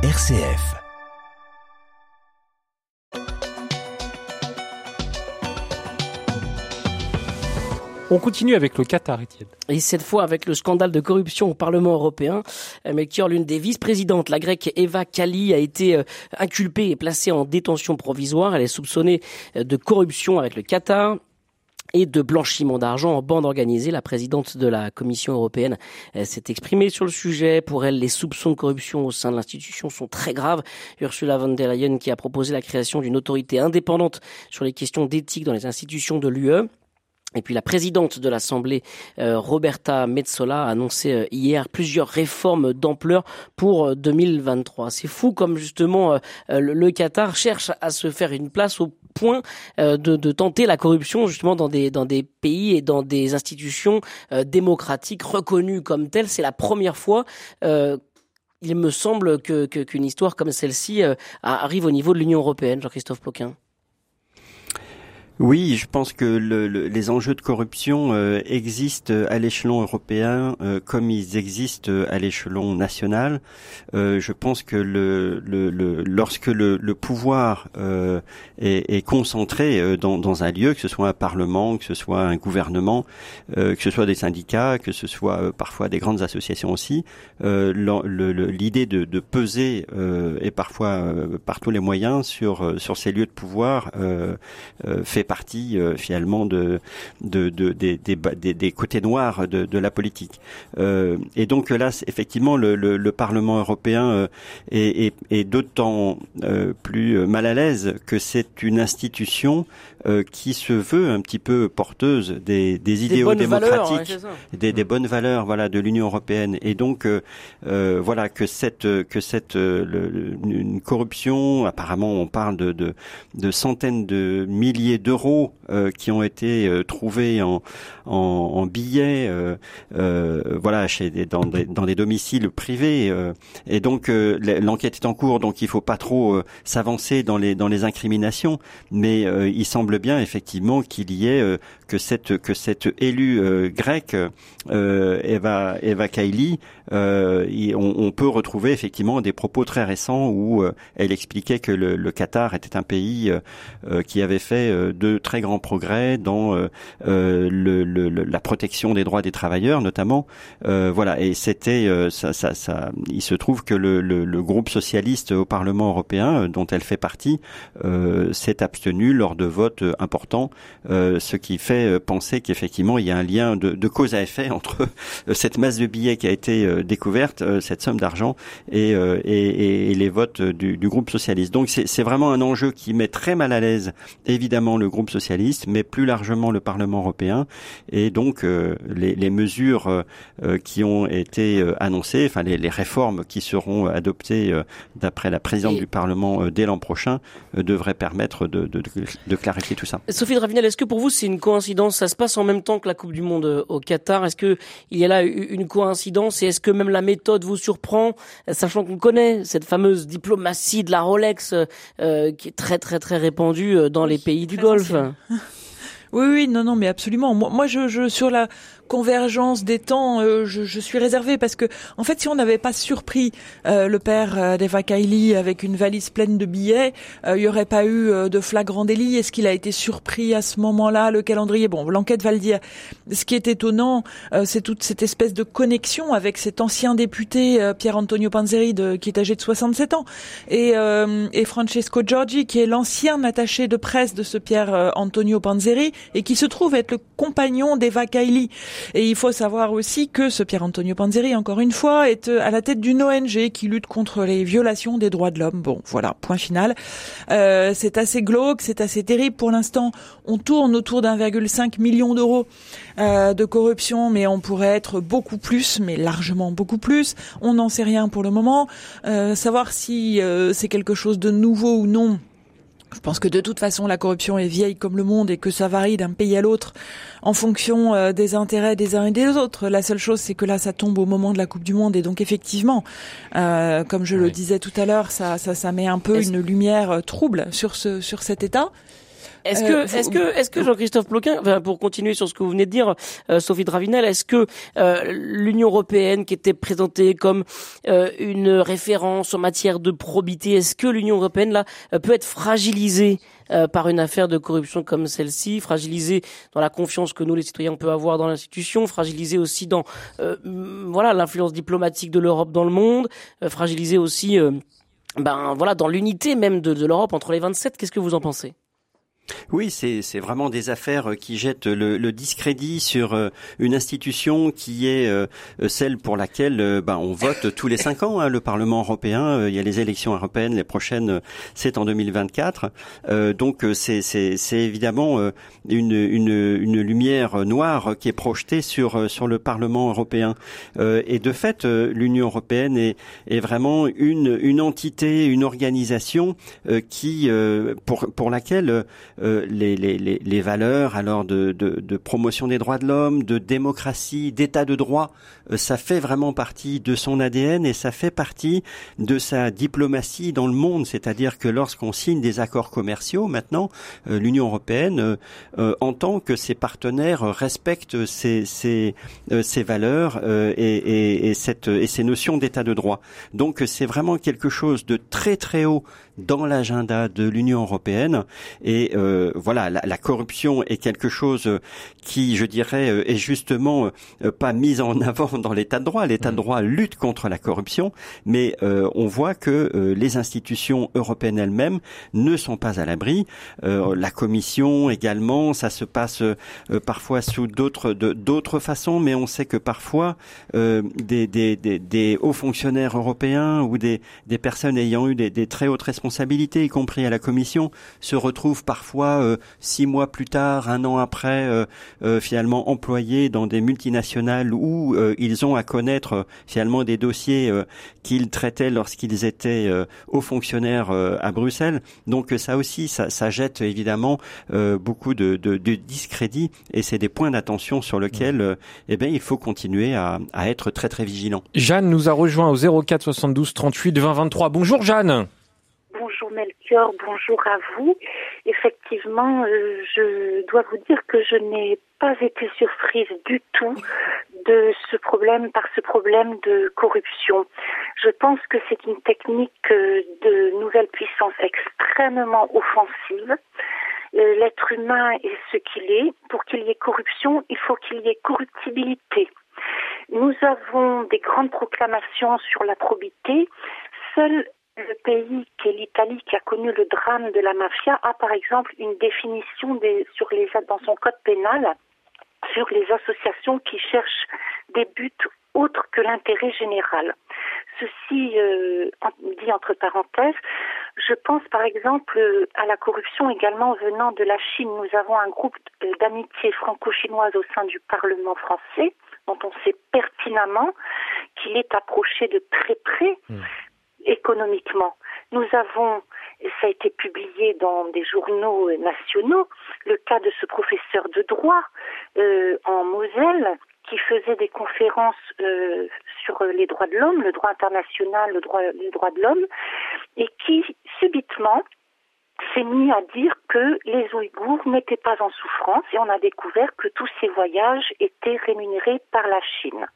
RCF. On continue avec le Qatar, Étienne. Et cette fois avec le scandale de corruption au Parlement européen. Euh, Melchior, l'une des vice-présidentes, la grecque Eva Kali, a été euh, inculpée et placée en détention provisoire. Elle est soupçonnée euh, de corruption avec le Qatar et de blanchiment d'argent en bande organisée. La présidente de la Commission européenne s'est exprimée sur le sujet. Pour elle, les soupçons de corruption au sein de l'institution sont très graves. Ursula von der Leyen qui a proposé la création d'une autorité indépendante sur les questions d'éthique dans les institutions de l'UE. Et puis la présidente de l'Assemblée, euh, Roberta Metsola, a annoncé euh, hier plusieurs réformes d'ampleur pour 2023. Euh, C'est fou comme justement le Qatar cherche à se faire une place au point de, tenter la corruption justement dans des pays et dans des institutions démocratiques reconnues comme telles. C'est la première fois. il me semble que qu'une histoire comme celle-ci arrive au niveau de l'Union européenne, Jean-Christophe Ploquin. Oui, je pense que le, le, les enjeux de corruption euh, existent à l'échelon européen euh, comme ils existent à l'échelon national. Euh, je pense que le, lorsque le, pouvoir est, est, concentré dans, dans, un lieu, que ce soit un parlement, que ce soit un gouvernement, que ce soit des syndicats, que ce soit parfois des grandes associations aussi, l'idée de, de, peser et parfois par tous les moyens sur sur ces lieux de pouvoir fait partie euh, finalement de, de, de des, côtés noirs de, la politique. Euh, et donc là, effectivement, le, le, le Parlement européen euh, est, d'autant plus mal à l'aise que c'est une institution euh, qui se veut un petit peu porteuse des, des idéaux démocratiques, des, des, bonnes valeurs, voilà, de l'Union européenne. Et donc, euh, voilà, que cette que cette le, une corruption, apparemment, on parle de, de, de centaines de milliers d'euros euh, qui ont été euh, trouvés en, en, billets, euh, voilà, chez des, dans, des, dans des domiciles privés. et donc l'enquête est en cours, donc il faut pas trop s'avancer dans les dans les incriminations, mais il semble bien effectivement qu'il y ait que cette que cette élue grecque Eva Eva Kaili, on, on, peut retrouver effectivement des propos très récents où elle expliquait que le, le Qatar était un pays qui avait fait de très grands progrès dans euh, euh, le, le, la protection des droits des travailleurs, notamment. Euh, voilà, et c'était ça, ça, ça, il se trouve que le, le, groupe socialiste au Parlement européen, dont elle fait partie, s'est abstenu lors de votes importants, ce qui fait penser qu'effectivement il y a un lien de, de, cause à effet entre cette masse de billets qui a été découverte, cette somme d'argent, et, et, et, les votes du, du groupe socialiste. Donc c'est vraiment un enjeu qui met très mal à l'aise évidemment le groupe socialiste, mais plus largement le Parlement européen. Et donc euh, les, les, mesures euh, euh, qui ont été annoncées, enfin les, les, réformes qui seront adoptées d'après la présidente du Parlement dès l'an prochain, devraient permettre de, de, de, clarifier tout ça. Sophie Dravinel, est-ce que pour vous c'est une coïncidence? Ça se passe en même temps que la Coupe du Monde au Qatar. Est-ce que il y a là une coïncidence? Et est-ce que même la méthode vous surprend, sachant qu'on connaît cette fameuse diplomatie de la Rolex euh, qui est très très très répandue dans les pays du Golfe? Oui, oui, non, non, mais absolument. Moi, moi je, je sur la convergence des temps, euh, je, je, suis réservée parce que, en fait, si on n'avait pas surpris euh, le père euh, d'Eva Kaili avec une valise pleine de billets, il n'y aurait pas eu de flagrant délit. Est-ce qu'il a été surpris à ce moment-là Le calendrier, bon, l'enquête va le dire. Ce qui est étonnant, c'est toute cette espèce de connexion avec cet ancien député Pierre Antonio Panzeri, de, qui est âgé de 67 ans, et, et Francesco Giorgi, qui est l'ancien attaché de presse de ce Pierre Antonio Panzeri et qui se trouve être le compagnon d'Eva Kaili. Et il faut savoir aussi que ce Pierre Antonio Panzeri, encore une fois, est euh, à la tête d'une ONG qui lutte contre les violations des droits de l'homme. Bon, voilà, point final. Euh, c'est assez glauque, c'est assez terrible. Pour l'instant, on tourne autour d'1,5 million d'euros euh, de corruption, mais on pourrait être beaucoup plus, mais largement beaucoup plus. On n'en sait rien pour le moment. Savoir si c'est quelque chose de nouveau ou non je pense que de toute façon, la corruption est vieille comme le monde et que ça varie d'un pays à l'autre en fonction euh, des intérêts des uns et des autres. La seule chose, c'est que là, ça tombe au moment de la Coupe du Monde et donc effectivement, euh, comme je le disais tout à l'heure, ça, ça, ça met un peu une lumière euh, trouble sur ce sur cet état. Est-ce que, est-ce que, est-ce que Jean-Christophe Ploquin, enfin, pour continuer sur ce que vous venez de dire, Sophie Dravinel, est-ce que l'Union européenne, qui était présentée comme une référence en matière de probité, est-ce que l'Union européenne là peut être fragilisée euh, par une affaire de corruption comme celle-ci, fragilisée dans la confiance que nous les citoyens on peut avoir dans l'institution, fragilisée aussi dans euh, voilà l'influence diplomatique de l'Europe dans le monde, euh, fragilisée aussi ben voilà dans l'unité même de, de l'Europe entre les 27. Qu'est-ce que vous en pensez? Oui, c'est vraiment des affaires qui jettent le, discrédit sur euh, une institution qui est euh, celle pour laquelle euh, ben, on vote tous les cinq ans. Hein, le Parlement européen, il y a les élections européennes, les prochaines, c'est en 2024. donc c'est évidemment une, une, une, lumière noire qui est projetée sur sur le Parlement européen. et de fait, l'Union européenne est, est vraiment une, une entité, une organisation qui pour pour laquelle euh, les, les, les, valeurs alors de, de, de, promotion des droits de l'homme, de démocratie, d'état de droit, euh, ça fait vraiment partie de son ADN et ça fait partie de sa diplomatie dans le monde. C'est-à-dire que lorsqu'on signe des accords commerciaux, maintenant, euh, l'Union européenne entend que ses partenaires respectent ces, ces, ces valeurs et, et, et, cette, et ces notions d'état de droit. Donc c'est vraiment quelque chose de très très haut dans l'agenda de l'Union européenne. Et euh, voilà, la, la, corruption est quelque chose qui, je dirais, euh, est justement euh, pas mise en avant dans l'État de droit. L'État de mmh. droit lutte contre la corruption, mais on voit que les institutions européennes elles-mêmes ne sont pas à l'abri. la Commission également, ça se passe parfois sous d'autres d'autres façons, mais on sait que parfois des, des, des, des, hauts fonctionnaires européens ou des, des personnes ayant eu des, des très hautes responsabilités responsabilités, y compris à la Commission, se retrouvent parfois euh, six mois plus tard, un an après, euh, euh, finalement employés dans des multinationales où ils ont à connaître finalement des dossiers qu'ils traitaient lorsqu'ils étaient hauts fonctionnaires à Bruxelles. Donc ça aussi, ça, jette évidemment beaucoup de, discrédit et c'est des points d'attention sur lesquels eh bien, il faut continuer à, à être très très vigilant. Jeanne nous a rejoint au 04 72 38 20 23. Bonjour Jeanne. Bonjour Melchior, bonjour à vous. Effectivement, euh, je dois vous dire que je n'ai pas été surprise du tout de ce problème par ce problème de corruption. Je pense que c'est une technique euh, de nouvelle puissance extrêmement offensive. Euh, l'être humain est ce qu'il est. Pour qu'il y ait corruption, il faut qu'il y ait corruptibilité. Nous avons des grandes proclamations sur la probité. Seul le pays est l'Italie, qui a connu le drame de la mafia, a par exemple une définition sur les, dans son code pénal sur les associations qui cherchent des buts autres que l'intérêt général. Ceci euh, dit entre parenthèses, je pense par exemple à la corruption également venant de la Chine. Nous avons un groupe d'amitié franco-chinoise au sein du Parlement français dont on sait pertinemment qu'il est approché de très près mmh économiquement. Nous avons, ça a été publié dans des journaux nationaux, le cas de ce professeur de droit euh, en Moselle qui faisait des conférences euh, sur les droits de l'homme, le droit international, le droit, les droits de l'homme, et qui subitement s'est mis à dire que les Ouïghours n'étaient pas en souffrance et on a découvert que tous ces voyages étaient rémunérés par la Chine.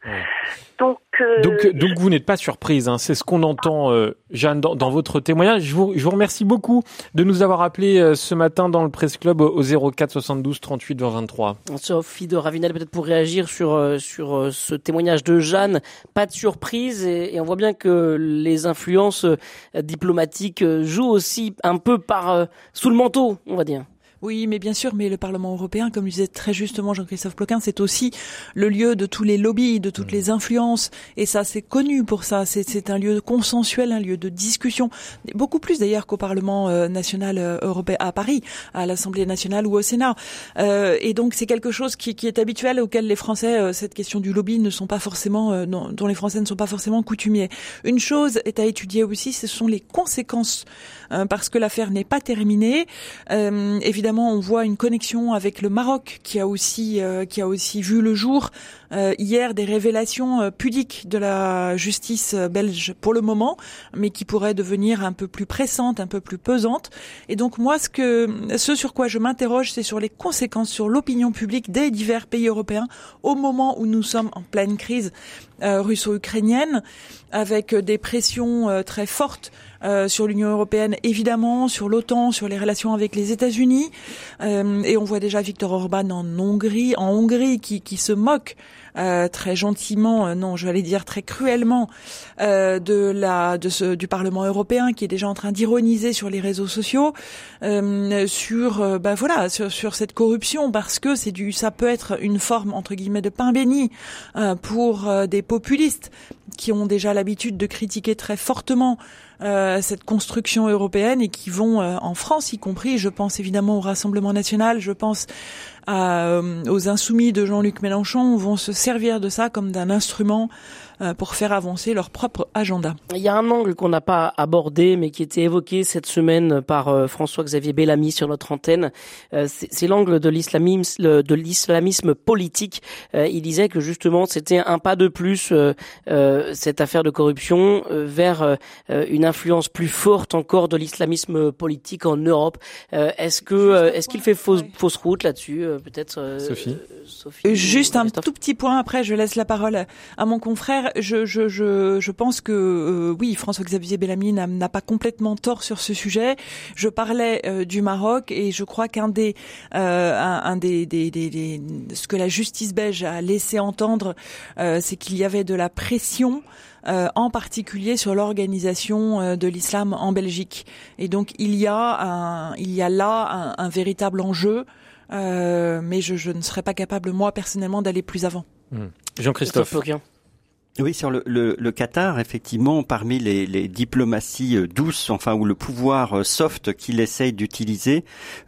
Donc, euh, donc, donc, vous n'êtes pas surprise, hein, c'est ce qu'on entend, euh, Jeanne, dans, dans, votre témoignage. Je vous, je vous, remercie beaucoup de nous avoir appelé euh, ce matin dans le Presse Club au 04 72 38 20 23. Sophie de Ravinel, peut-être pour réagir sur, euh, sur ce témoignage de Jeanne, pas de surprise et, et on voit bien que les influences diplomatiques jouent aussi un peu par euh, sous le manteau, on va dire. Oui, mais bien sûr, mais le Parlement européen, comme le disait très justement Jean-Christophe Ploquin, c'est aussi le lieu de tous les lobbies, de toutes mmh. les influences. Et ça, c'est connu pour ça. C'est un lieu consensuel, un lieu de discussion. Beaucoup plus d'ailleurs qu'au Parlement euh, national euh, européen à Paris, à l'Assemblée nationale ou au Sénat. Euh, et donc, c'est quelque chose qui, qui, est habituel, auquel les Français, cette question du lobby ne sont pas forcément, dont les Français ne sont pas forcément coutumiers. Une chose est à étudier aussi, ce sont les conséquences, hein, parce que l'affaire n'est pas terminée. évidemment, on voit une connexion avec le Maroc qui a aussi euh, vu le jour hier des révélations pudiques de la justice belge pour le moment, mais qui pourraient devenir un peu plus pressantes, un peu plus pesantes. Et donc moi, ce que, ce sur quoi je m'interroge, c'est sur les conséquences sur l'opinion publique des divers pays européens au moment où nous sommes en pleine crise russo-ukrainienne, avec des pressions très fortes euh, sur l'Union européenne, évidemment, sur l'OTAN, sur les relations avec les États-Unis. Euh, et on voit déjà Viktor Orban en Hongrie, en Hongrie, qui se moque euh, très gentiment, euh, non, je vais dire très cruellement, euh, de la, de ce, du Parlement européen, qui est déjà en train d'ironiser sur les réseaux sociaux, sur, ben voilà, sur, sur, cette corruption, parce que c'est du, ça peut être une forme entre guillemets de pain béni pour des populistes qui ont déjà l'habitude de critiquer très fortement euh, cette construction européenne et qui vont euh, en France y compris, je pense évidemment au Rassemblement national, je pense euh, aux insoumis de Jean-Luc Mélenchon, vont se servir de ça comme d'un instrument pour faire avancer leur propre agenda. Il y a un angle qu'on n'a pas abordé, mais qui était évoqué cette semaine par euh, François-Xavier Bellamy sur notre antenne. Euh, c'est l'angle de l'islamisme, de l'islamisme politique. Il disait que justement c'était un pas de plus cette affaire de corruption vers une influence plus forte encore de l'islamisme politique en Europe. Est-ce que est-ce qu'il fait fausse, fausse route là-dessus Peut-être Sophie. Sophie. Juste un tout petit point. Après, je laisse la parole à mon confrère je, je, je, je pense que euh, oui, François-Xavier Bellamy n'a pas complètement tort sur ce sujet. Je parlais euh, du Maroc et je crois qu'un des, euh, un, des, des, des, ce que la justice belge a laissé entendre, c'est qu'il y avait de la pression. en particulier sur l'organisation de l'islam en Belgique. Et donc il y a, un, il y a là un, véritable enjeu, mais je, je, ne serais pas capable moi personnellement d'aller plus avant. Mmh. Jean-Christophe. Oui, sur le, le, le, Qatar, effectivement, parmi les, les, diplomaties euh, douces, enfin, ou le pouvoir euh, soft qu'il essaye d'utiliser,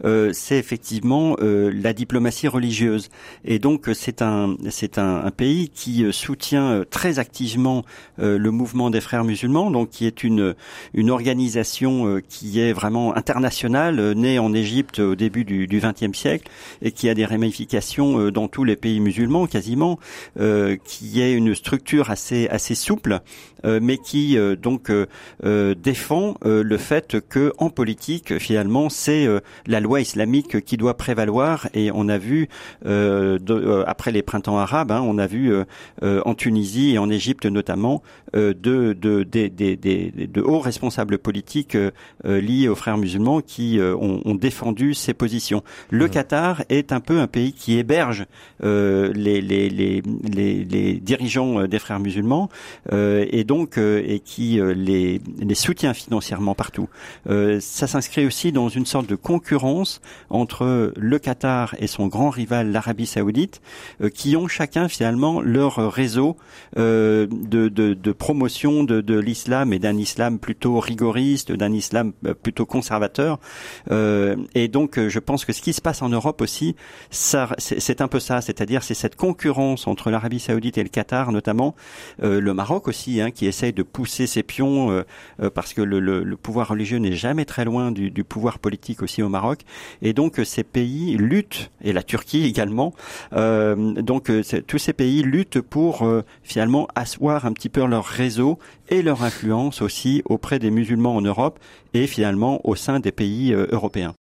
euh, c'est effectivement euh, la diplomatie religieuse. Et donc, c'est un, c'est un, un, pays qui soutient très activement le mouvement des frères musulmans, donc qui est une, une organisation qui est vraiment internationale, née en Égypte au début du XXe siècle, et qui a des ramifications dans tous les pays musulmans, quasiment, qui est une structure assez assez souple, euh, mais qui euh, donc euh, défend le fait que en politique finalement c'est la loi islamique qui doit prévaloir et on a vu après les printemps arabes, hein, on a vu en Tunisie et en Égypte notamment de, de, de, de, hauts responsables politiques liés aux frères musulmans qui ont, ont, défendu ces positions. Le Qatar est un peu un pays qui héberge les, les, les, les, les dirigeants des frères musulmans euh, et donc euh, et qui euh, les, soutient financièrement partout. ça s'inscrit aussi dans une sorte de concurrence entre le Qatar et son grand rival l'Arabie Saoudite, qui ont chacun finalement leur réseau de, de, de, promotion de, de l'islam et d'un islam plutôt rigoriste, d'un islam plutôt conservateur. et donc je pense que ce qui se passe en Europe aussi, c'est un peu ça, c'est-à-dire c'est cette concurrence entre l'Arabie Saoudite et le Qatar notamment, euh, le Maroc aussi, hein, qui essaye de pousser ses pions euh, euh, parce que le, pouvoir religieux n'est jamais très loin du, du, pouvoir politique aussi au Maroc. Et donc ces pays luttent, et la Turquie également, donc tous ces pays luttent pour finalement asseoir un petit peu leur réseau et leur influence aussi auprès des musulmans en Europe et finalement au sein des pays européens.